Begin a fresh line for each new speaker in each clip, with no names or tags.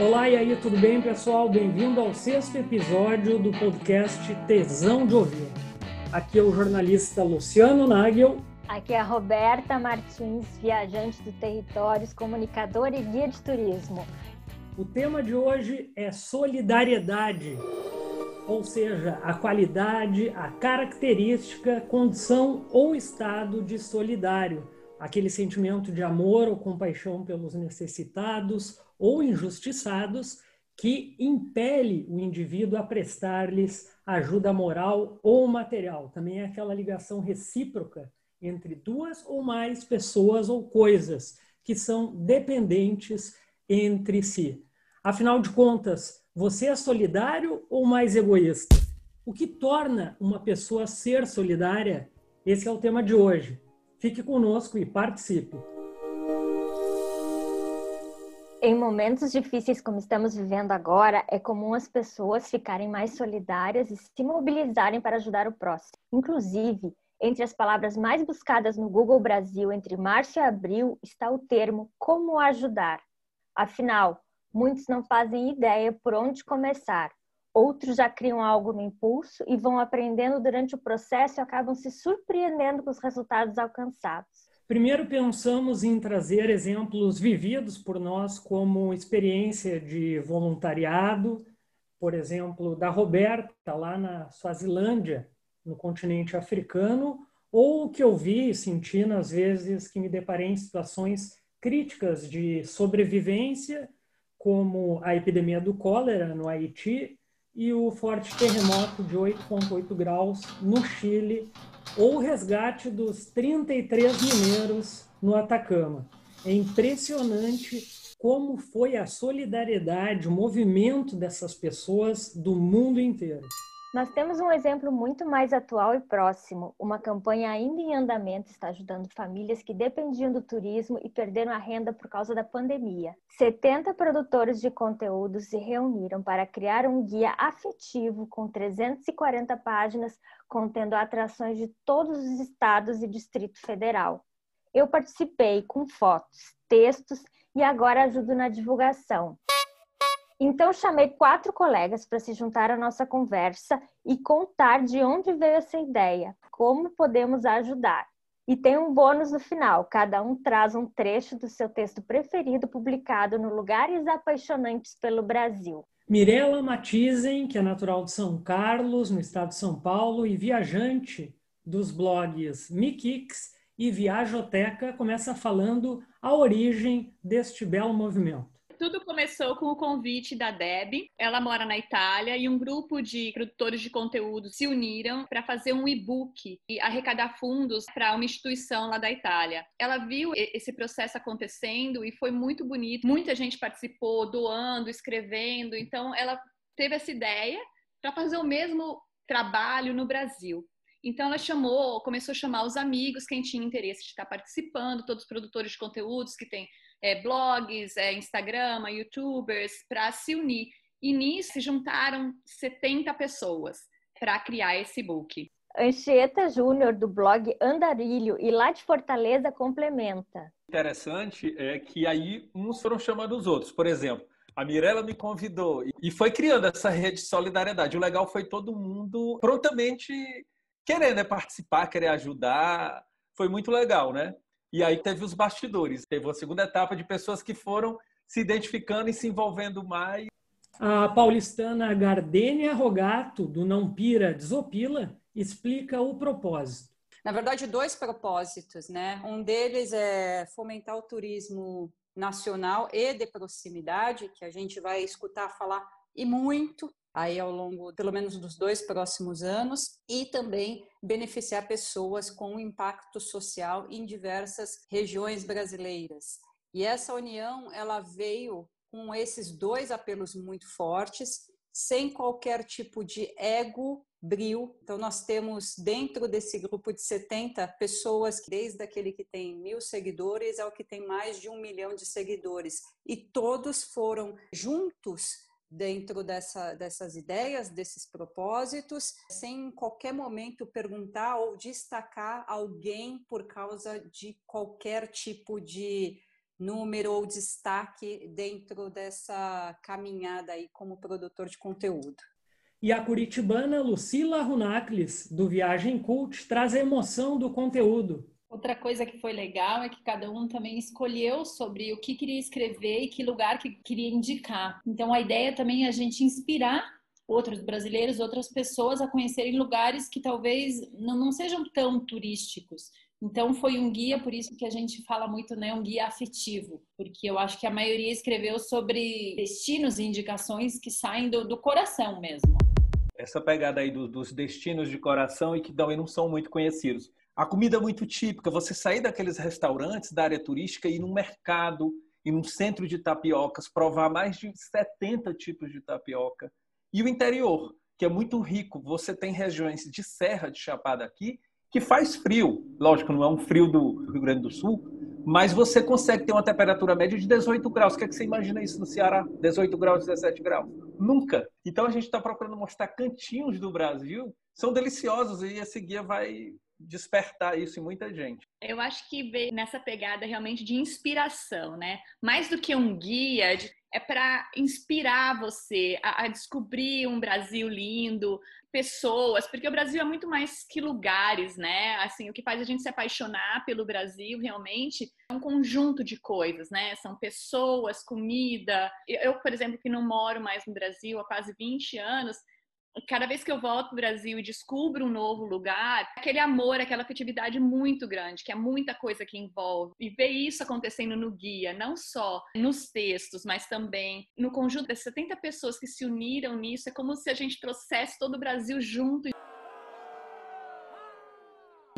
Olá, e aí, tudo bem, pessoal? Bem-vindo ao sexto episódio do podcast Tesão de Ouvir. Aqui é o jornalista Luciano Nagel.
Aqui é a Roberta Martins, viajante do Territórios, comunicadora e guia de turismo.
O tema de hoje é solidariedade, ou seja, a qualidade, a característica, condição ou estado de solidário, aquele sentimento de amor ou compaixão pelos necessitados ou injustiçados que impele o indivíduo a prestar-lhes ajuda moral ou material. Também é aquela ligação recíproca entre duas ou mais pessoas ou coisas que são dependentes entre si. Afinal de contas, você é solidário ou mais egoísta? O que torna uma pessoa ser solidária? Esse é o tema de hoje. Fique conosco e participe.
Em momentos difíceis como estamos vivendo agora, é comum as pessoas ficarem mais solidárias e se mobilizarem para ajudar o próximo. Inclusive, entre as palavras mais buscadas no Google Brasil entre março e abril está o termo como ajudar. Afinal, muitos não fazem ideia por onde começar. Outros já criam algo no impulso e vão aprendendo durante o processo e acabam se surpreendendo com os resultados alcançados.
Primeiro, pensamos em trazer exemplos vividos por nós como experiência de voluntariado, por exemplo, da Roberta, lá na Suazilândia, no continente africano, ou o que eu vi e senti nas vezes que me deparei em situações críticas de sobrevivência, como a epidemia do cólera no Haiti e o forte terremoto de 8,8 graus no Chile ou o resgate dos 33 mineiros no Atacama. É impressionante como foi a solidariedade, o movimento dessas pessoas do mundo inteiro.
Nós temos um exemplo muito mais atual e próximo. Uma campanha ainda em andamento está ajudando famílias que dependiam do turismo e perderam a renda por causa da pandemia. 70 produtores de conteúdo se reuniram para criar um guia afetivo com 340 páginas contendo atrações de todos os estados e Distrito Federal. Eu participei com fotos, textos e agora ajudo na divulgação. Então, chamei quatro colegas para se juntar à nossa conversa e contar de onde veio essa ideia, como podemos ajudar. E tem um bônus no final: cada um traz um trecho do seu texto preferido publicado no Lugares Apaixonantes pelo Brasil.
Mirela Matizen, que é natural de São Carlos, no estado de São Paulo, e viajante dos blogs Mikix e Viajoteca, começa falando a origem deste belo movimento
tudo começou com o convite da Deb. Ela mora na Itália e um grupo de produtores de conteúdo se uniram para fazer um e-book e arrecadar fundos para uma instituição lá da Itália. Ela viu esse processo acontecendo e foi muito bonito. Muita gente participou, doando, escrevendo. Então, ela teve essa ideia para fazer o mesmo trabalho no Brasil. Então ela chamou, começou a chamar os amigos, quem tinha interesse de estar participando, todos os produtores de conteúdos que têm é, blogs, é, Instagram, youtubers, para se unir. E nisso se juntaram 70 pessoas para criar esse book.
Anchieta Júnior, do blog Andarilho, e lá de Fortaleza, complementa.
Interessante é que aí uns foram chamando os outros. Por exemplo, a Mirella me convidou e foi criando essa rede de solidariedade. O legal foi todo mundo prontamente querer né, participar, querer ajudar. Foi muito legal, né? E aí teve os bastidores, teve uma segunda etapa de pessoas que foram se identificando e se envolvendo mais.
A paulistana Gardênia Rogato, do Não Pira Desopila, explica o propósito.
Na verdade, dois propósitos, né? Um deles é fomentar o turismo nacional e de proximidade, que a gente vai escutar falar e muito aí ao longo, pelo menos, dos dois próximos anos, e também beneficiar pessoas com impacto social em diversas regiões brasileiras. E essa união, ela veio com esses dois apelos muito fortes, sem qualquer tipo de ego, bril. Então, nós temos dentro desse grupo de 70 pessoas, desde aquele que tem mil seguidores ao que tem mais de um milhão de seguidores. E todos foram juntos dentro dessa, dessas ideias, desses propósitos, sem em qualquer momento perguntar ou destacar alguém por causa de qualquer tipo de número ou destaque dentro dessa caminhada aí como produtor de conteúdo.
E a curitibana Lucila Runacles, do Viagem Cult, traz a emoção do conteúdo.
Outra coisa que foi legal é que cada um também escolheu sobre o que queria escrever e que lugar que queria indicar. Então a ideia também é a gente inspirar outros brasileiros, outras pessoas a conhecerem lugares que talvez não, não sejam tão turísticos. Então foi um guia, por isso que a gente fala muito, né, um guia afetivo, porque eu acho que a maioria escreveu sobre destinos e indicações que saem do, do coração mesmo.
Essa pegada aí do, dos destinos de coração e que também não são muito conhecidos. A comida é muito típica, você sair daqueles restaurantes da área turística e ir num mercado, e num centro de tapiocas, provar mais de 70 tipos de tapioca. E o interior, que é muito rico, você tem regiões de serra, de chapada aqui, que faz frio. Lógico, não é um frio do Rio Grande do Sul, mas você consegue ter uma temperatura média de 18 graus. O que, é que você imagina isso no Ceará? 18 graus, 17 graus? Nunca. Então a gente está procurando mostrar cantinhos do Brasil, são deliciosos e esse guia vai despertar isso em muita gente.
Eu acho que veio nessa pegada realmente de inspiração, né? Mais do que um guia, é para inspirar você a, a descobrir um Brasil lindo, pessoas, porque o Brasil é muito mais que lugares, né? Assim, o que faz a gente se apaixonar pelo Brasil realmente é um conjunto de coisas, né? São pessoas, comida. Eu, por exemplo, que não moro mais no Brasil há quase 20 anos, cada vez que eu volto para o Brasil e descubro um novo lugar, aquele amor, aquela afetividade muito grande, que é muita coisa que envolve. E ver isso acontecendo no guia, não só nos textos, mas também no conjunto das 70 pessoas que se uniram nisso, é como se a gente trouxesse todo o Brasil junto em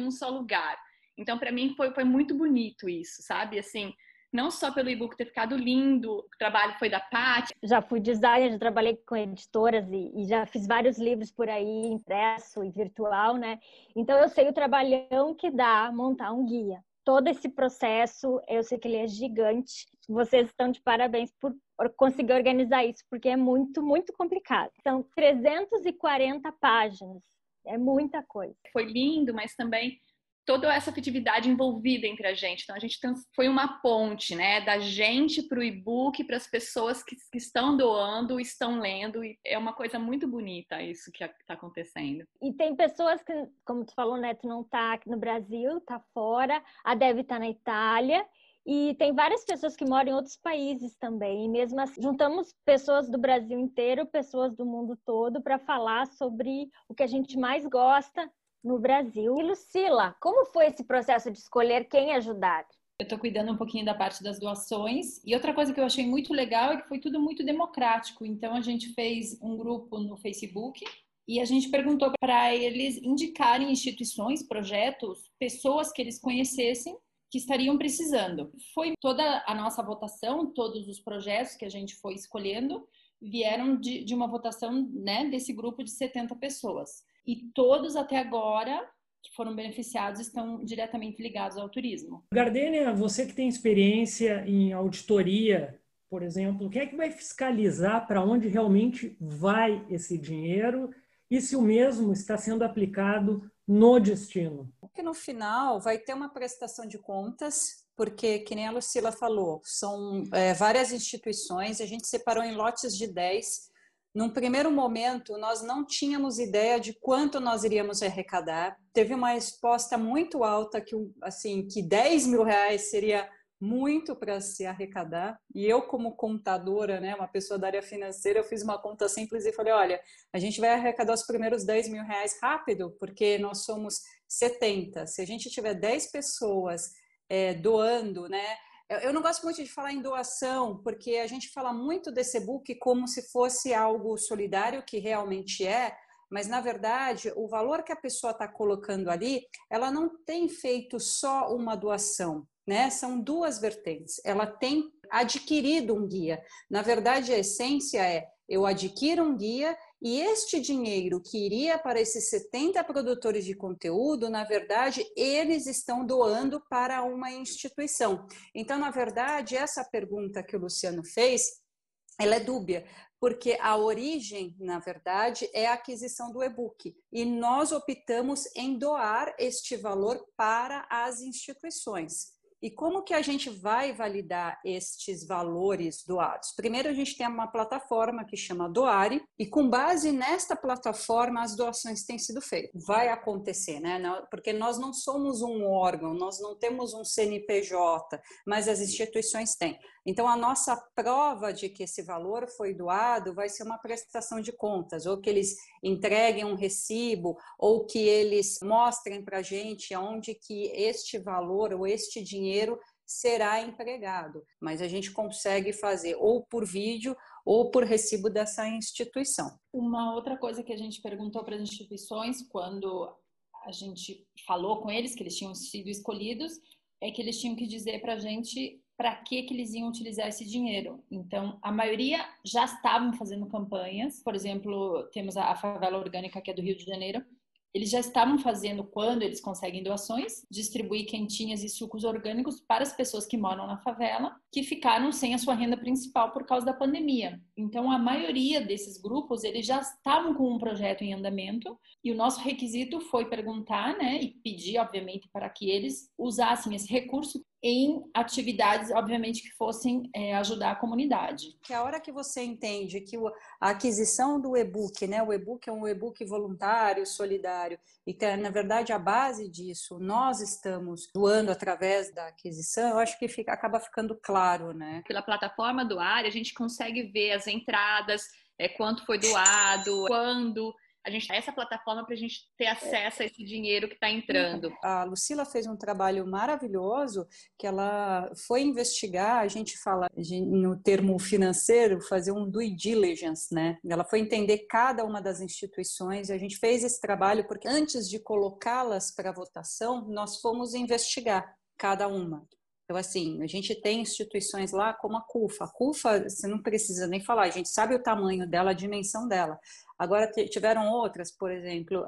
um só lugar. Então, para mim, foi, foi muito bonito isso, sabe? Assim, não só pelo e-book ter ficado lindo, o trabalho foi da Paty.
Já fui designer, já trabalhei com editoras e, e, já fiz vários livros por aí, impresso e virtual, né? Então eu sei o trabalhão que dá montar um guia. Todo esse processo, eu sei que ele é gigante. Vocês estão de parabéns por conseguir organizar isso, porque é muito, muito complicado. São 340 páginas, é muita coisa.
Foi lindo, mas também toda essa afetividade envolvida entre a gente. Então, a gente foi uma ponte, né, da gente para o e-book, para as pessoas que, que, estão doando, estão lendo, e é uma coisa muito bonita isso que está acontecendo.
E tem pessoas que, como tu falou, né, tu não está aqui no Brasil, está fora, a Deb está na Itália, e tem várias pessoas que moram em outros países também. E mesmo assim, juntamos pessoas do Brasil inteiro, pessoas do mundo todo, para falar sobre o que a gente mais gosta no Brasil. E Lucila, como foi esse processo de escolher quem ajudar?
Eu estou cuidando um pouquinho da parte das doações. E outra coisa que eu achei muito legal é que foi tudo muito democrático. Então a gente fez um grupo no Facebook e a gente perguntou para eles indicarem instituições, projetos, pessoas que eles conhecessem que estariam precisando. Foi toda a nossa votação, todos os projetos que a gente foi escolhendo vieram de, de uma votação né, desse grupo de 70 pessoas e todos até agora que foram beneficiados estão diretamente ligados ao turismo.
Gardênia, você que tem experiência em auditoria, por exemplo, quem é que vai fiscalizar para onde realmente vai esse dinheiro e se o mesmo está sendo aplicado no destino?
Porque no final vai ter uma prestação de contas, porque, que nem a Lucila falou, são é, várias instituições, a gente separou em lotes de 10 num primeiro momento, nós não tínhamos ideia de quanto nós iríamos arrecadar. Teve uma resposta muito alta que, assim, que 10 mil reais seria muito para se arrecadar. E eu, como contadora, né, uma pessoa da área financeira, eu fiz uma conta simples e falei: olha, a gente vai arrecadar os primeiros 10 mil reais rápido, porque nós somos 70. Se a gente tiver 10 pessoas é, doando, né? Eu não gosto muito de falar em doação, porque a gente fala muito desse e-book como se fosse algo solidário, que realmente é, mas na verdade o valor que a pessoa está colocando ali, ela não tem feito só uma doação, né? São duas vertentes. Ela tem adquirido um guia. Na verdade, a essência é eu adquiro um guia e este dinheiro que iria para esses 70 produtores de conteúdo, na verdade, eles estão doando para uma instituição. Então, na verdade, essa pergunta que o Luciano fez, ela é dúbia, porque a origem, na verdade, é a aquisição do e-book. E nós optamos em doar este valor para as instituições. E como que a gente vai validar estes valores doados? Primeiro, a gente tem uma plataforma que chama Doare, e com base nesta plataforma, as doações têm sido feitas. Vai acontecer, né? Porque nós não somos um órgão, nós não temos um CNPJ, mas as instituições têm. Então, a nossa prova de que esse valor foi doado vai ser uma prestação de contas, ou que eles entreguem um recibo, ou que eles mostrem para a gente aonde que este valor ou este dinheiro será empregado. Mas a gente consegue fazer ou por vídeo ou por recibo dessa instituição.
Uma outra coisa que a gente perguntou para as instituições quando a gente falou com eles que eles tinham sido escolhidos é que eles tinham que dizer para a gente para que, que eles iam utilizar esse dinheiro. Então, a maioria já estavam fazendo campanhas. Por exemplo, temos a, Favela Orgânica, que é do Rio de Janeiro. Eles já estavam fazendo, quando eles conseguem doações, distribuir quentinhas e sucos orgânicos para as pessoas que moram na favela, que ficaram sem a sua renda principal por causa da pandemia. Então, a maioria desses grupos, eles já estavam com um projeto em andamento, e o nosso requisito foi perguntar, né, e pedir, obviamente, para que eles usassem esse recurso em atividades, obviamente, que fossem é, ajudar a comunidade.
Que a hora que você entende que a aquisição do e-book, né, o e-book é um e-book voluntário, solidário, e que na verdade a base disso nós estamos doando através da aquisição, eu acho que fica, acaba ficando claro, né?
Pela plataforma do área, a gente consegue ver as entradas, é, quanto foi doado, quando a gente essa plataforma para a gente ter acesso a esse dinheiro que está entrando.
A Lucila fez um trabalho maravilhoso que ela foi investigar, a gente fala no termo financeiro, fazer um due diligence, né? Ela foi entender cada uma das instituições a gente fez esse trabalho porque antes de colocá-las para votação, nós fomos investigar cada uma. Então, assim, a gente tem instituições lá como a CUFA. A CUFA, você não precisa nem falar, a gente sabe o tamanho dela, a dimensão dela. Agora tiveram outras, por exemplo,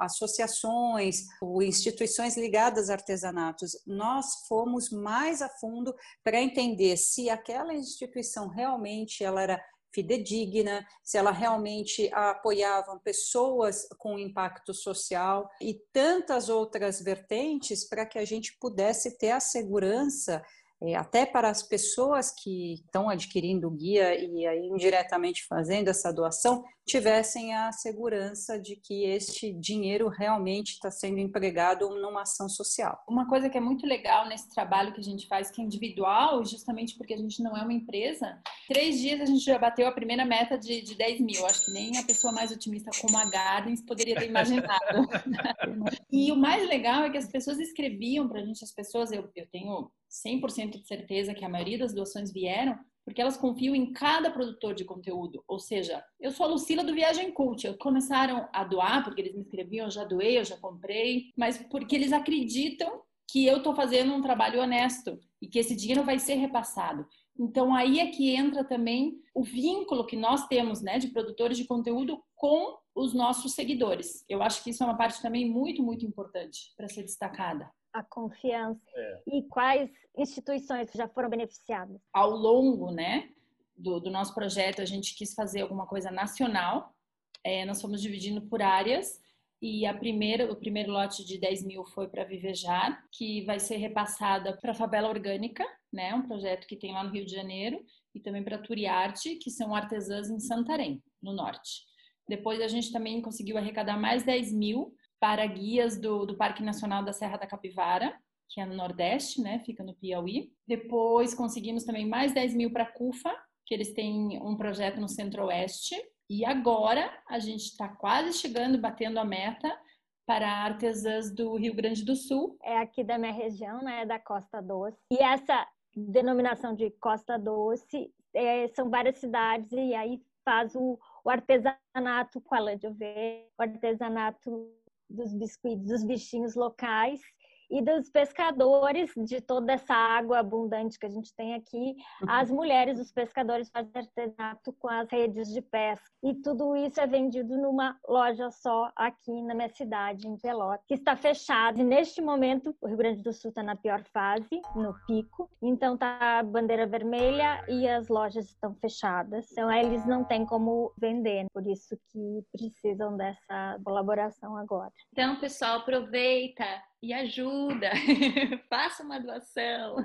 associações ou instituições ligadas a artesanatos. Nós fomos mais a fundo para entender se aquela instituição realmente ela era fidedigna, se ela realmente apoiava pessoas com impacto social e tantas outras vertentes para que a gente pudesse ter a segurança até para as pessoas que estão adquirindo o guia e aí indiretamente fazendo essa doação, tivessem a segurança de que este dinheiro realmente está sendo empregado numa ação social.
Uma coisa que é muito legal nesse trabalho que a gente faz, que é individual, justamente porque a gente não é uma empresa, três dias a gente já bateu a primeira meta de, de 10 mil. Acho que nem a pessoa mais otimista como a Gardens poderia ter imaginado. e o mais legal é que as pessoas escreviam para a gente, as pessoas, eu, eu tenho 100% de certeza que a maioria das doações vieram porque elas confiam em cada produtor de conteúdo. Ou seja, eu sou a Lucila do Viagem Cult. Eu começaram a doar porque eles me escreviam, eu já doei, eu já comprei, mas porque eles acreditam que eu estou fazendo um trabalho honesto e que esse dinheiro vai ser repassado. Então aí é que entra também o vínculo que nós temos, né, de produtores de conteúdo com os nossos seguidores. Eu acho que isso é uma parte também muito, muito importante para ser destacada
a confiança é. e quais instituições já foram beneficiadas?
Ao longo, né, do, do nosso projeto, a gente quis fazer alguma coisa nacional. É, nós fomos dividindo por áreas e a primeira, o primeiro lote de 10 mil foi para Vivejar, que vai ser repassada para a Favela Orgânica, né, um projeto que tem lá no Rio de Janeiro, e também para Turiarte, que são artesãs em Santarém, no norte. Depois a gente também conseguiu arrecadar mais 10 mil para guias do, do Parque Nacional da Serra da Capivara, que é no Nordeste, né? Fica no Piauí. Depois conseguimos também mais 10 mil para CUFA, que eles têm um projeto no Centro-Oeste. E agora a gente está quase chegando, batendo a meta para artesãs do Rio Grande do Sul.
É aqui da minha região, né? Da Costa Doce. E essa denominação de Costa Doce é, são várias cidades e aí faz o, o artesanato com a lã de ovelha, o artesanato dos biscoitos, dos bichinhos locais e dos pescadores, de toda essa água abundante que a gente tem aqui, uhum. as mulheres, os pescadores fazem artesanato com as redes de pesca. E tudo isso é vendido numa loja só aqui na minha cidade, em Pelotas, que está fechada. E neste momento, o Rio Grande do Sul está na pior fase, no pico. Então tá a bandeira vermelha e as lojas estão fechadas. Então eles não têm como vender, por isso que precisam dessa colaboração agora.
Então, pessoal, aproveita e ajuda, faça uma doação,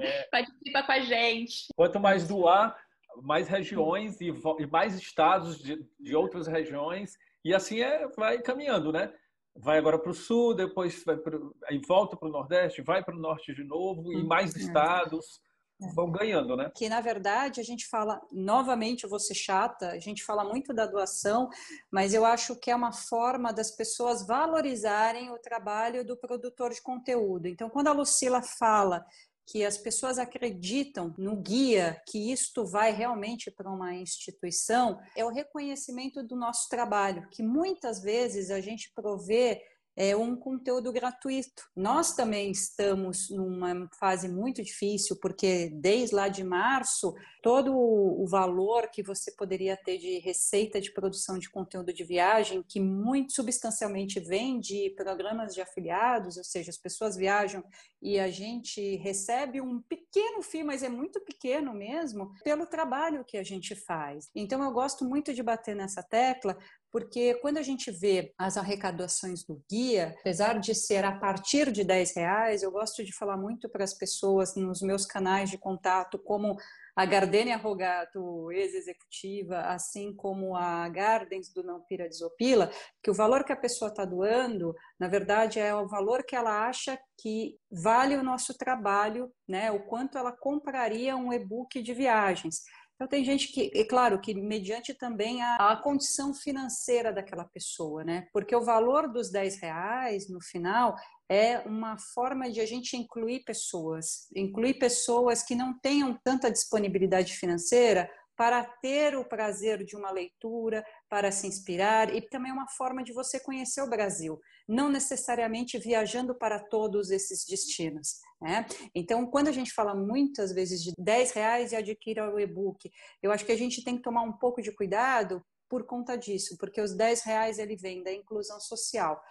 é. participa com a gente.
Quanto mais doar, mais regiões e, e mais estados de, de outras regiões, e assim é, vai caminhando, né? Vai agora para o sul, depois vai pro, aí volta para o nordeste, vai para o norte de novo, e mais estados vão ganhando, né?
Que na verdade a gente fala, novamente eu vou ser chata, a gente fala muito da doação, mas eu acho que é uma forma das pessoas valorizarem o trabalho do produtor de conteúdo. Então, quando a Lucila fala que as pessoas acreditam no guia, que isto vai realmente para uma instituição, é o reconhecimento do nosso trabalho, que muitas vezes a gente provê é um conteúdo gratuito. Nós também estamos numa fase muito difícil, porque desde lá de março, todo o valor que você poderia ter de receita de produção de conteúdo de viagem, que muito substancialmente vem de programas de afiliados, ou seja, as pessoas viajam e a gente recebe um pequeno FII, mas é muito pequeno mesmo, pelo trabalho que a gente faz. Então eu gosto muito de bater nessa tecla, porque quando a gente vê as arrecadações do guia, apesar de ser a partir de 10 reais, eu gosto de falar muito para as pessoas nos meus canais de contato, como a Gardenia Rogato, ex-executiva, assim como a Gardens do Não Pira Desopila, que o valor que a pessoa está doando, na verdade, é o valor que ela acha que vale o nosso trabalho, né? o quanto ela compraria um e-book de viagens. Então, tem gente que, é claro, que mediante também a, a, condição financeira daquela pessoa, né? Porque o valor dos 10 reais, no final, é uma forma de a gente incluir pessoas, incluir pessoas que não tenham tanta disponibilidade financeira para ter o prazer de uma leitura, para se inspirar e também uma forma de você conhecer o Brasil, não necessariamente viajando para todos esses destinos. Né? Então, quando a gente fala muitas vezes de 10 reais e adquira o e-book, eu acho que a gente tem que tomar um pouco de cuidado por conta disso, porque os 10 reais ele vem da inclusão social.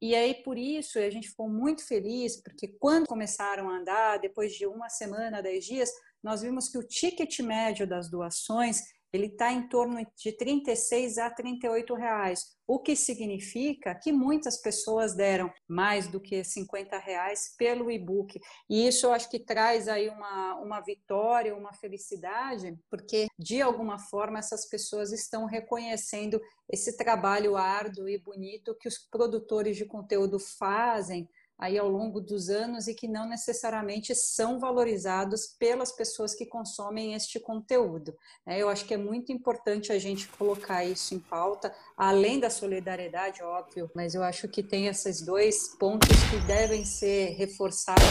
E aí, por isso, a gente ficou muito feliz, porque quando começaram a andar, depois de uma semana, dez dias, nós vimos que o ticket médio das doações ele está em torno de 36 a 38 reais, o que significa que muitas pessoas deram mais do que 50 reais pelo e-book. E isso eu acho que traz aí uma, uma vitória, uma felicidade, porque de alguma forma essas pessoas estão reconhecendo esse trabalho árduo e bonito que os produtores de conteúdo fazem aí ao longo dos anos e que não necessariamente são valorizados pelas pessoas que consomem este conteúdo. Né? Eu acho que é muito importante a gente colocar isso em pauta, além da solidariedade, óbvio, mas eu acho que tem esses dois pontos que devem ser reforçados.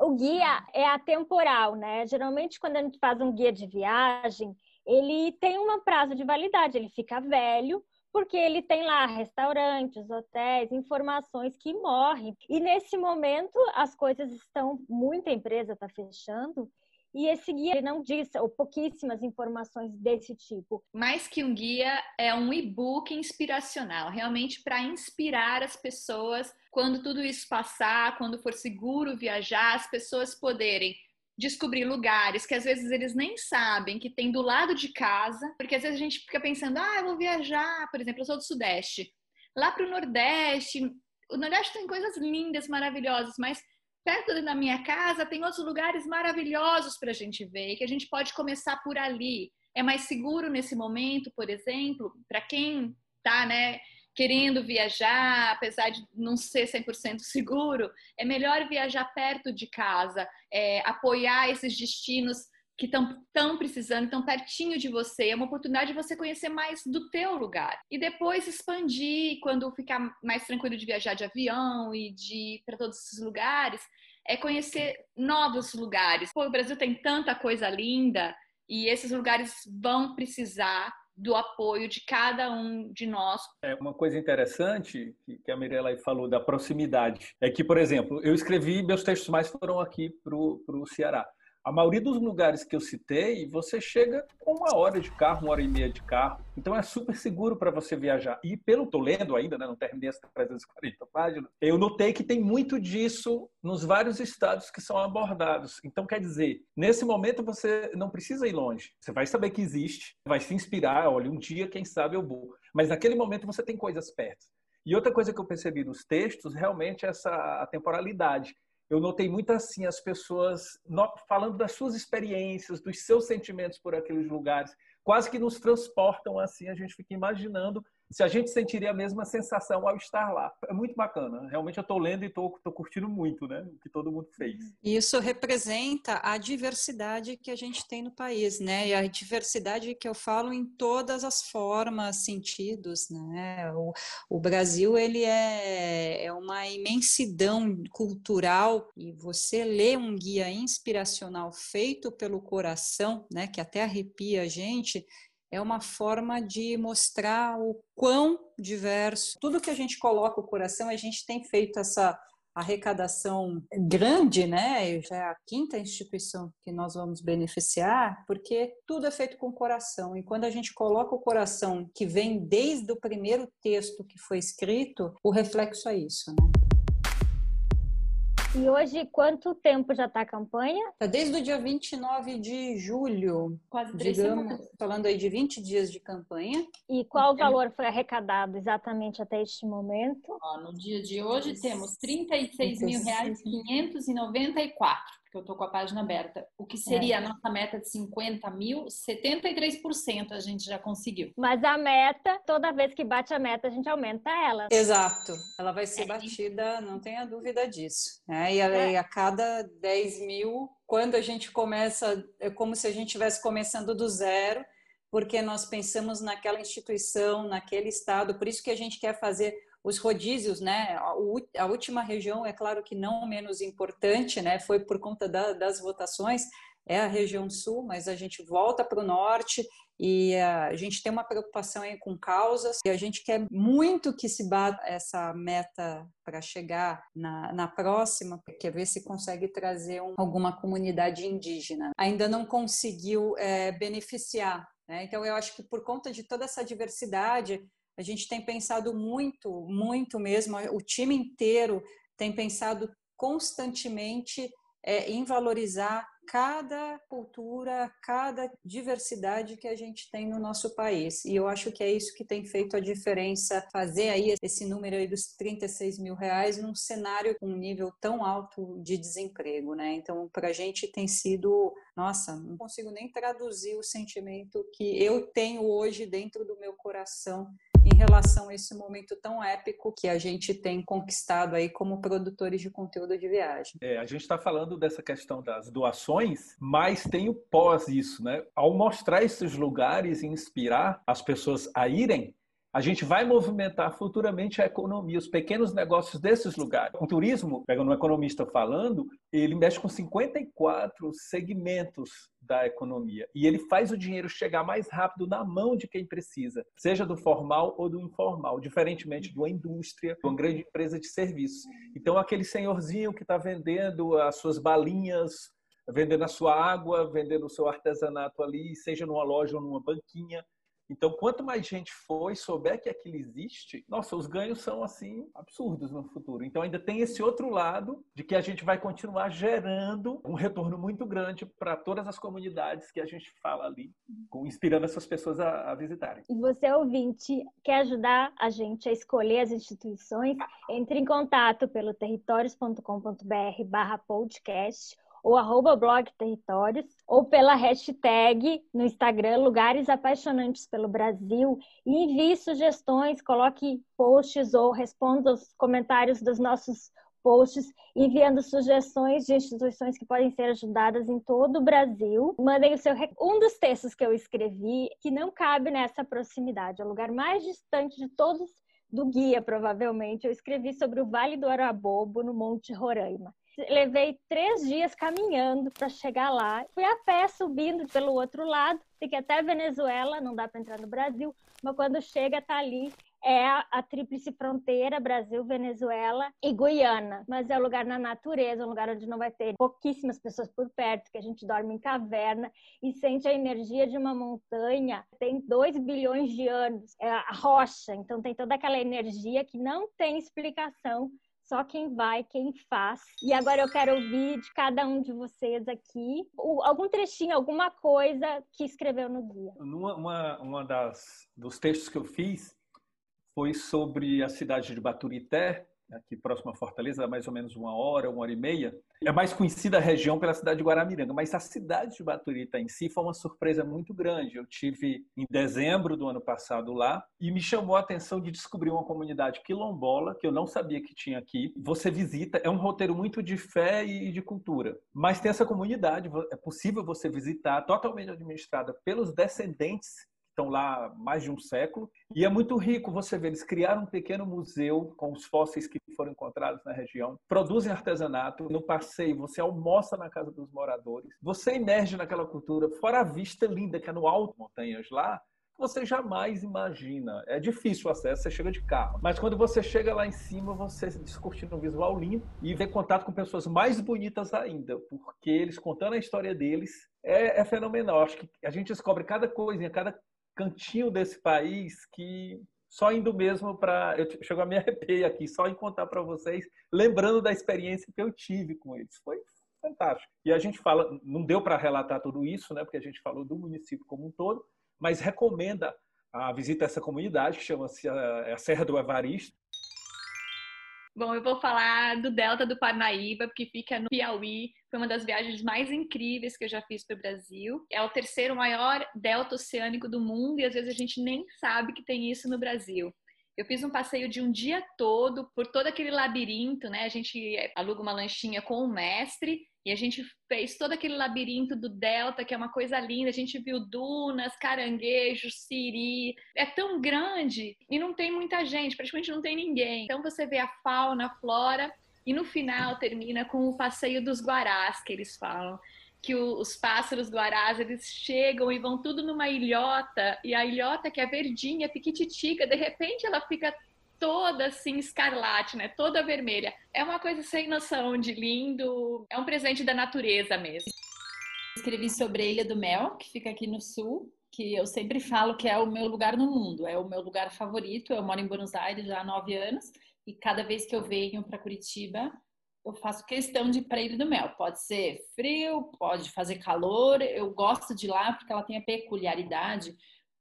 O guia é atemporal, né? Geralmente, quando a gente faz um guia de viagem, ele tem um prazo de validade, ele fica velho, porque ele tem lá restaurantes, hotéis, informações que morrem. E nesse momento as coisas estão, muita empresa está fechando. E esse guia ele não diz ou pouquíssimas informações desse tipo.
Mais que um guia, é um e-book inspiracional, realmente para inspirar as pessoas quando tudo isso passar, quando for seguro viajar, as pessoas poderem descobrir lugares que às vezes eles nem sabem que tem do lado de casa, porque às vezes a gente fica pensando, ah, eu vou viajar, por exemplo, eu sou do Sudeste, lá para o Nordeste, o Nordeste tem coisas lindas, maravilhosas, mas perto da minha casa tem outros lugares maravilhosos para a gente ver, que a gente pode começar por ali. É mais seguro nesse momento, por exemplo, para quem está, né, querendo viajar, apesar de não ser 100% seguro, é melhor viajar perto de casa, é, apoiar esses destinos que estão tão precisando, tão pertinho de você. É uma oportunidade de você conhecer mais do teu lugar. E depois expandir, quando ficar mais tranquilo de viajar de avião e de para todos esses lugares, é conhecer novos lugares. Pô, o Brasil tem tanta coisa linda e esses lugares vão precisar do apoio de cada um de nós.
É uma coisa interessante que a Mirella falou da proximidade é que, por exemplo, eu escrevi meus textos mais foram aqui para o Ceará. A maioria dos lugares que eu citei, você chega com uma hora de carro, uma hora e meia de carro. Então é super seguro para você viajar. E pelo tô lendo ainda, né, não terminei as 340 páginas, eu notei que tem muito disso nos vários estados que são abordados. Então quer dizer, nesse momento você não precisa ir longe. Você vai saber que existe, vai se inspirar, olha, um dia quem sabe eu vou. Mas naquele momento você tem coisas perto. E outra coisa que eu percebi nos textos, realmente, é essa temporalidade. Eu notei muito assim as pessoas falando das suas experiências, dos seus sentimentos por aqueles lugares, quase que nos transportam assim, a gente fica imaginando se a gente sentiria a mesma sensação ao estar lá. É muito bacana. Realmente eu estou lendo e estou curtindo muito né, o que todo mundo fez.
Isso representa a diversidade que a gente tem no país, né? E a diversidade que eu falo em todas as formas, sentidos, né? O, o Brasil, ele é, é uma imensidão cultural e você lê um guia inspiracional feito pelo coração, né? Que até arrepia a gente, é uma forma de mostrar o quão diverso. Tudo que a gente coloca o coração, a gente tem feito essa arrecadação grande, né? Já é a quinta instituição que nós vamos beneficiar, porque tudo é feito com o coração. E quando a gente coloca o coração, que vem desde o primeiro texto que foi escrito, o reflexo é isso, né?
E hoje, quanto tempo já está a campanha?
Tá desde o dia 29 de julho. Quase três digamos, semanas. Falando aí de 20 dias de campanha.
E qual o valor foi arrecadado exatamente até este momento?
Ó, no dia de hoje temos R$ 36.594 porque eu estou com a página aberta. O que seria é. a nossa meta de 50 mil, 73% a gente já conseguiu.
Mas a meta, toda vez que bate a meta, a gente aumenta ela.
Exato. Ela vai ser é. batida, não tenha dúvida disso. É, e a, é. a cada 10 mil, quando a gente começa, é como se a gente estivesse começando do zero, porque nós pensamos naquela instituição, naquele estado, por isso que a gente quer fazer os rodízios, né? A última região, é claro que não menos importante, né? Foi por conta da, das votações, é a região sul, mas a gente volta para o norte e a gente tem uma preocupação aí com causas e a gente quer muito que se bata essa meta para chegar na, na próxima, quer ver se consegue trazer um, alguma comunidade indígena. Ainda não conseguiu é, beneficiar. Né? Então, eu acho que por conta de toda essa diversidade, a gente tem pensado muito, muito mesmo, o time inteiro tem pensado constantemente é, em valorizar cada cultura, cada diversidade que a gente tem no nosso país. E eu acho que é isso que tem feito a diferença, fazer aí esse número aí dos 36 mil reais num cenário com um nível tão alto de desemprego, né? Então, para a gente tem sido, nossa, não consigo nem traduzir o sentimento que eu tenho hoje dentro do meu coração relação a esse momento tão épico que a gente tem conquistado aí como produtores de conteúdo de viagem.
É, a gente está falando dessa questão das doações, mas tem o pós isso, né? Ao mostrar esses lugares e inspirar as pessoas a irem, a gente vai movimentar futuramente a economia, os pequenos negócios desses lugares. O turismo, pegando um economista falando, ele mexe com 54 segmentos da economia e ele faz o dinheiro chegar mais rápido na mão de quem precisa, seja do formal ou do informal, diferentemente de uma indústria, de uma grande empresa de serviços. Então, aquele senhorzinho que está vendendo as suas balinhas, vendendo a sua água, vendendo o seu artesanato ali, seja numa loja ou numa banquinha, então, quanto mais gente for e souber que aquilo existe, nossa, os ganhos são assim absurdos no futuro. Então, ainda tem esse outro lado de que a gente vai continuar gerando um retorno muito grande para todas as comunidades que a gente fala ali, inspirando essas pessoas a, a visitarem.
E você, ouvinte, quer ajudar a gente a escolher as instituições? Entre em contato pelo territórios.com.br/podcast ou arroba blog territórios, ou pela hashtag no Instagram Lugares Apaixonantes pelo Brasil e envie sugestões, coloque posts ou responda os comentários dos nossos posts enviando sugestões de instituições que podem ser ajudadas em todo o Brasil. Mandem o seu um dos textos que eu escrevi que não cabe nessa proximidade, é o lugar mais distante de todos do guia, provavelmente. Eu escrevi sobre o Vale do Arabobo, no Monte Roraima levei três dias caminhando para chegar lá. Fui a pé subindo pelo outro lado, fiquei até Venezuela, não dá para entrar no Brasil, mas quando chega tá ali é a, a, tríplice fronteira Brasil, Venezuela e Guiana. Mas é um lugar na natureza, um lugar onde não vai ter pouquíssimas pessoas por perto, que a gente dorme em caverna e sente a energia de uma montanha. Tem dois bilhões de anos, é a rocha, então tem toda aquela energia que não tem explicação só quem vai, quem faz. E agora eu quero ouvir de cada um de vocês aqui algum trechinho, alguma coisa que escreveu no guia.
Numa uma, uma das dos textos que eu fiz, foi sobre a cidade de Baturité, aqui próximo a Fortaleza, mais ou menos uma hora, uma hora e meia. É mais conhecida a região pela cidade de Guaramiranga, mas a cidade de Baturita em si foi uma surpresa muito grande. Eu tive em dezembro do ano passado lá e me chamou a atenção de descobrir uma comunidade quilombola que eu não sabia que tinha aqui. Você visita, é um roteiro muito de fé e de cultura, mas tem essa comunidade, é possível você visitar, totalmente administrada pelos descendentes estão lá mais de um século. E é muito rico você ver, eles criaram um pequeno museu com os fósseis que foram encontrados na região, produzem artesanato, no passeio você almoça na casa dos moradores, você emerge naquela cultura, fora a vista linda que é no alto montanhas lá, você jamais imagina. É difícil o acesso, você chega de carro. Mas quando você chega lá em cima, você descortina um visual lindo e vê contato com pessoas mais bonitas ainda, porque eles contando a história deles é, é fenomenal. Acho que a gente descobre cada coisinha, cada cantinho desse país que só indo mesmo para. Eu chego a me arrepiar aqui, só em contar para vocês, lembrando da experiência que eu tive com eles. Foi fantástico. E a gente fala, não deu para relatar tudo isso, né, porque a gente falou do município como um todo, mas recomenda a visita a essa comunidade, que chama-se a, é Serra do Evaristo.
Bom, eu vou falar do Delta do Parnaíba, porque fica no Piauí. Foi uma das viagens mais incríveis que eu já fiz para o Brasil. É o terceiro maior delta oceânico do mundo e às vezes a gente nem sabe que tem isso no Brasil. Eu fiz um passeio de um dia todo por todo aquele labirinto, né? A gente aluga uma lanchinha com o mestre e a gente fez todo aquele labirinto do Delta, que é uma coisa linda. A gente viu dunas, caranguejos, siri. É tão grande e não tem muita gente, praticamente não tem ninguém. Então você vê a fauna, a flora. E no final termina com o passeio dos guarás, que eles falam. Que os pássaros guarás, eles chegam e vão tudo numa ilhota. E a ilhota, que é verdinha, piquititica, de repente ela fica toda assim escarlate, né? Toda vermelha. É uma coisa sem noção de lindo. É um presente da natureza mesmo.
Escrevi sobre a Ilha do Mel, que fica aqui no sul, que eu sempre falo que é o meu lugar no mundo, é o meu lugar favorito. Eu moro em Buenos Aires já há nove anos e cada vez que eu venho para Curitiba, eu faço questão de ir para a Ilha do Mel. Pode ser frio, pode fazer calor. Eu gosto de lá porque ela tem a peculiaridade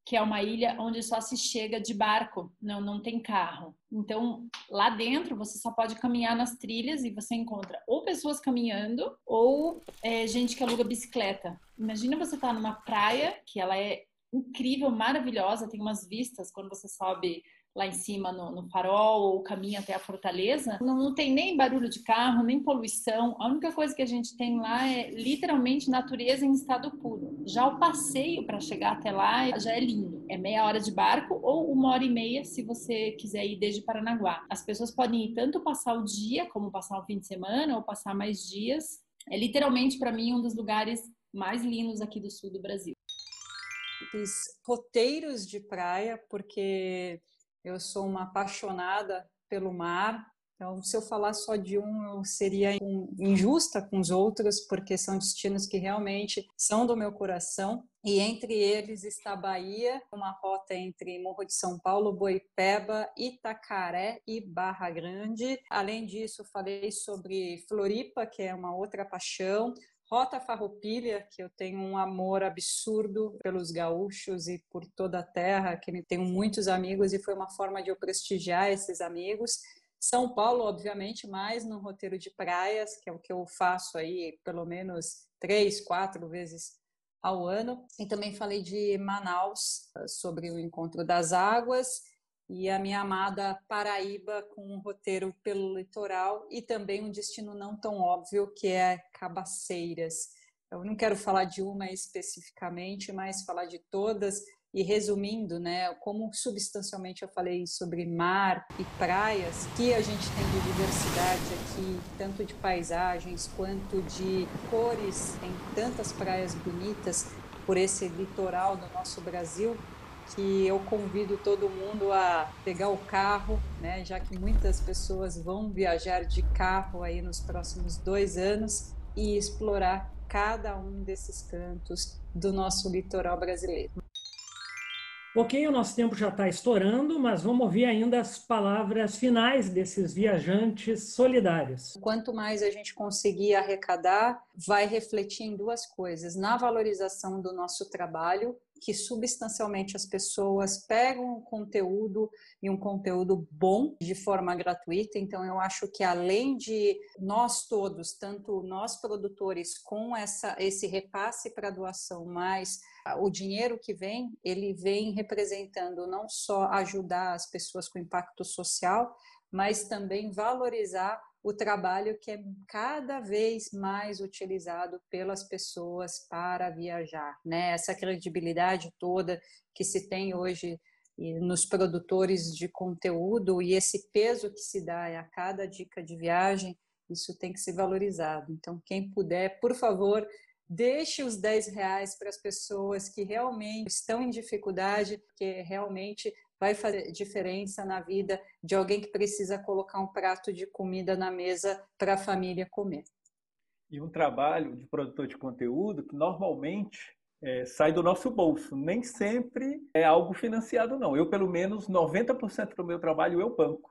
que é uma ilha onde só se chega de barco, não, não tem carro. Então, lá dentro você só pode caminhar nas trilhas e você encontra ou pessoas caminhando ou é, gente que aluga bicicleta. Imagina você estar tá numa praia que ela é incrível, maravilhosa, tem umas vistas quando você sobe lá em cima no, no farol ou caminho até a fortaleza, não, não, tem nem barulho de carro, nem poluição. A única coisa que a gente tem lá é literalmente natureza em estado puro. Já o passeio para chegar até lá já é lindo. É meia hora de barco ou uma hora e meia se você quiser ir desde Paranaguá. As pessoas podem ir tanto passar o dia, como passar o fim de semana, ou passar mais dias. É literalmente para mim um dos lugares mais lindos aqui do sul do Brasil.
Fiz roteiros de praia porque eu sou uma apaixonada pelo mar. Então, se eu falar só de um, eu seria injusta com os outros, porque são destinos que realmente são do meu coração. E entre eles está a Bahia, uma rota entre Morro de São Paulo, Boipeba, Itacaré e Barra Grande. Além disso, falei sobre Floripa, que é uma outra paixão, Rota Farroupilha, que eu tenho um amor absurdo pelos gaúchos e por toda a terra, que tenho muitos amigos e foi uma forma de eu prestigiar esses amigos. São Paulo, obviamente, mais no roteiro de praias, que é o que eu faço aí pelo menos três, quatro vezes ao ano. E também falei de Manaus, sobre o encontro das águas e a minha amada Paraíba com um roteiro pelo litoral e também um destino não tão óbvio que é Cabaceiras. Eu não quero falar de uma especificamente, mas falar de todas e resumindo, né, como substancialmente eu falei sobre mar e praias, que a gente tem de diversidade aqui, tanto de paisagens quanto de cores, tem tantas praias bonitas por esse litoral do nosso Brasil, que eu convido todo mundo a pegar o carro, né, já que muitas pessoas vão viajar de carro aí nos próximos dois anos e explorar cada um desses cantos do nosso litoral brasileiro.
Ok, o nosso tempo já está estourando, mas vamos ouvir ainda as palavras finais desses viajantes solidários.
Quanto mais a gente conseguir arrecadar, vai refletir em duas coisas: na valorização do nosso trabalho que substancialmente as pessoas pegam o conteúdo e um conteúdo bom de forma gratuita. Então, eu acho que além de nós todos, tanto nós produtores, com essa, esse repasse para doação, mas o dinheiro que vem, ele vem representando não só ajudar as pessoas com impacto social, mas também valorizar o trabalho que é cada vez mais utilizado pelas pessoas para viajar, né? Essa credibilidade toda que se tem hoje nos produtores de conteúdo e esse peso que se dá a cada dica de viagem, isso tem que ser valorizado. Então, quem puder, por favor, deixe os 10 reais para as pessoas que realmente estão em dificuldade, que realmente vai fazer diferença na vida de alguém que precisa colocar um prato de comida na mesa para a família comer.
E um trabalho de produtor de conteúdo que normalmente é, sai do nosso bolso. Nem sempre é algo financiado, não. Eu, pelo menos, 90% do meu trabalho eu banco.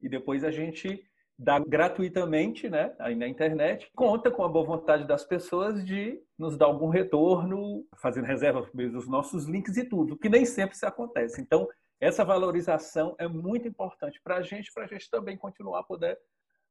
E depois a gente dá gratuitamente, né, aí na internet, conta com a boa vontade das pessoas de nos dar algum retorno, fazendo reserva dos nossos links e tudo, que nem sempre isso acontece. Então, essa valorização é muito importante para a gente, para a gente também continuar poder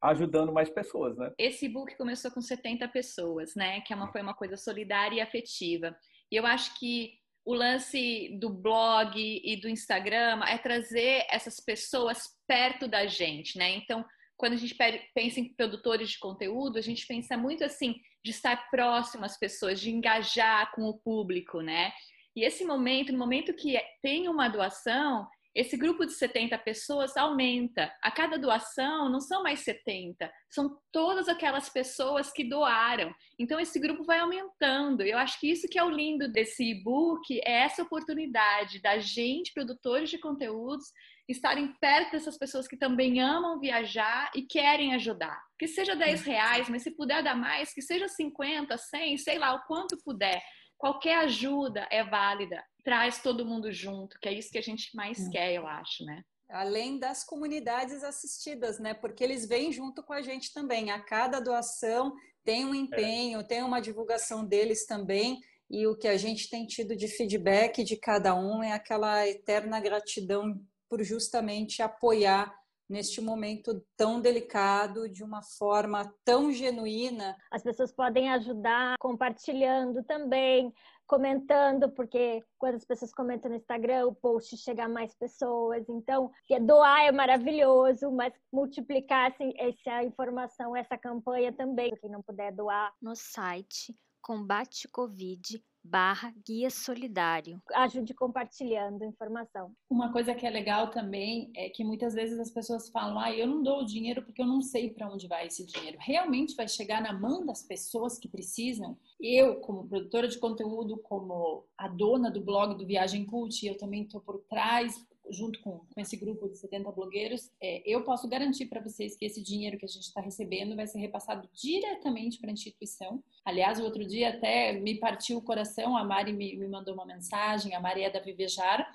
ajudando mais pessoas, né?
Esse book começou com 70 pessoas, né? Que é uma, foi uma coisa solidária e afetiva. E eu acho que o lance do blog e do Instagram é trazer essas pessoas perto da gente, né? Então, quando a gente pensa em produtores de conteúdo, a gente pensa muito assim de estar próximo às pessoas, de engajar com o público, né? E esse momento, no momento que tem uma doação, esse grupo de 70 pessoas aumenta. A cada doação não são mais 70, são todas aquelas pessoas que doaram. Então esse grupo vai aumentando. Eu acho que isso que é o lindo desse e-book é essa oportunidade da gente, produtores de conteúdos, estarem perto dessas pessoas que também amam viajar e querem ajudar. Que seja 10 reais, mas se puder dar mais, que seja 50, 100, sei lá, o quanto puder qualquer ajuda é válida. Traz todo mundo junto, que é isso que a gente mais é. quer, eu acho, né?
Além das comunidades assistidas, né? Porque eles vêm junto com a gente também. A cada doação tem um empenho, é. tem uma divulgação deles também. E o que a gente tem tido de feedback de cada um é aquela eterna gratidão por justamente apoiar neste momento tão delicado, de uma forma tão genuína.
As pessoas podem ajudar compartilhando também, comentando, porque quando as pessoas comentam no Instagram, o post chega a mais pessoas. Então, doar é maravilhoso, mas multiplicar assim, essa informação, essa campanha também. Quem não puder doar.
No site Combate Covid barra guia solidário.
Ajude compartilhando informação.
Uma coisa que é legal também é que muitas vezes as pessoas falam, ah, eu não dou o dinheiro porque eu não sei para onde vai esse dinheiro. Realmente vai chegar na mão das pessoas que precisam? Eu, como produtora de conteúdo, como a dona do blog do Viagem Cult, eu também estou por trás junto com, com esse grupo de 70 blogueiros, é, eu posso garantir para vocês que esse dinheiro que a gente está recebendo vai ser repassado diretamente para a instituição. Aliás, o outro dia até me partiu o coração, a Mari me, me mandou uma mensagem, a Maria é da Vivejar,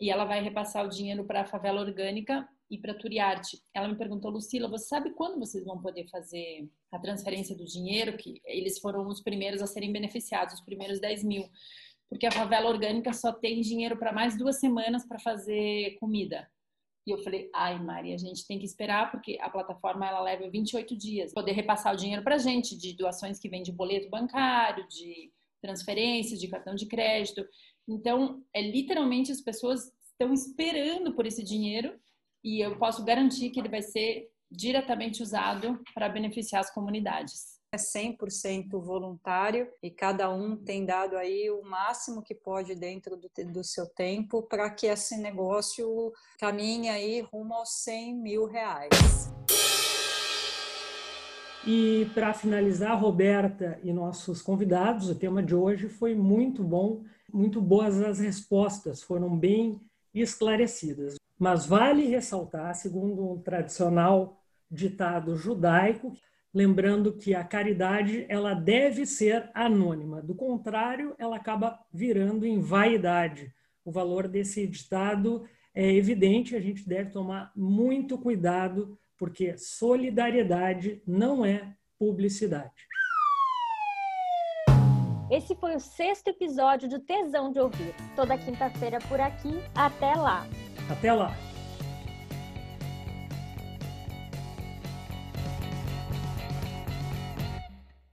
e ela vai repassar o dinheiro para a favela orgânica e para a Turiarte. Ela me perguntou, Lucila, você sabe quando vocês vão poder fazer a transferência do dinheiro? Que eles foram os primeiros a serem beneficiados, os primeiros 10 mil porque a favela orgânica só tem dinheiro para mais duas semanas para fazer comida. E eu falei, ai, Maria, a gente tem que esperar porque a plataforma ela leva 28 dias poder repassar o dinheiro para gente de doações que vêm de boleto bancário, de transferência, de cartão de crédito. Então, é literalmente as pessoas estão esperando por esse dinheiro e eu posso garantir que ele vai ser diretamente usado para beneficiar as comunidades
é 100% voluntário e cada um tem dado aí o máximo que pode dentro do, do seu tempo para que esse negócio caminhe aí rumo aos 100 mil reais.
E para finalizar, Roberta e nossos convidados, o tema de hoje foi muito bom, muito boas as respostas, foram bem esclarecidas. Mas vale ressaltar, segundo um tradicional ditado judaico, lembrando que a caridade ela deve ser anônima, do contrário, ela acaba virando em vaidade. O valor desse ditado é evidente, a gente deve tomar muito cuidado, porque solidariedade não é publicidade.
Esse foi o sexto episódio do Tesão de Ouvir. Toda quinta-feira por aqui. Até lá!
Até lá!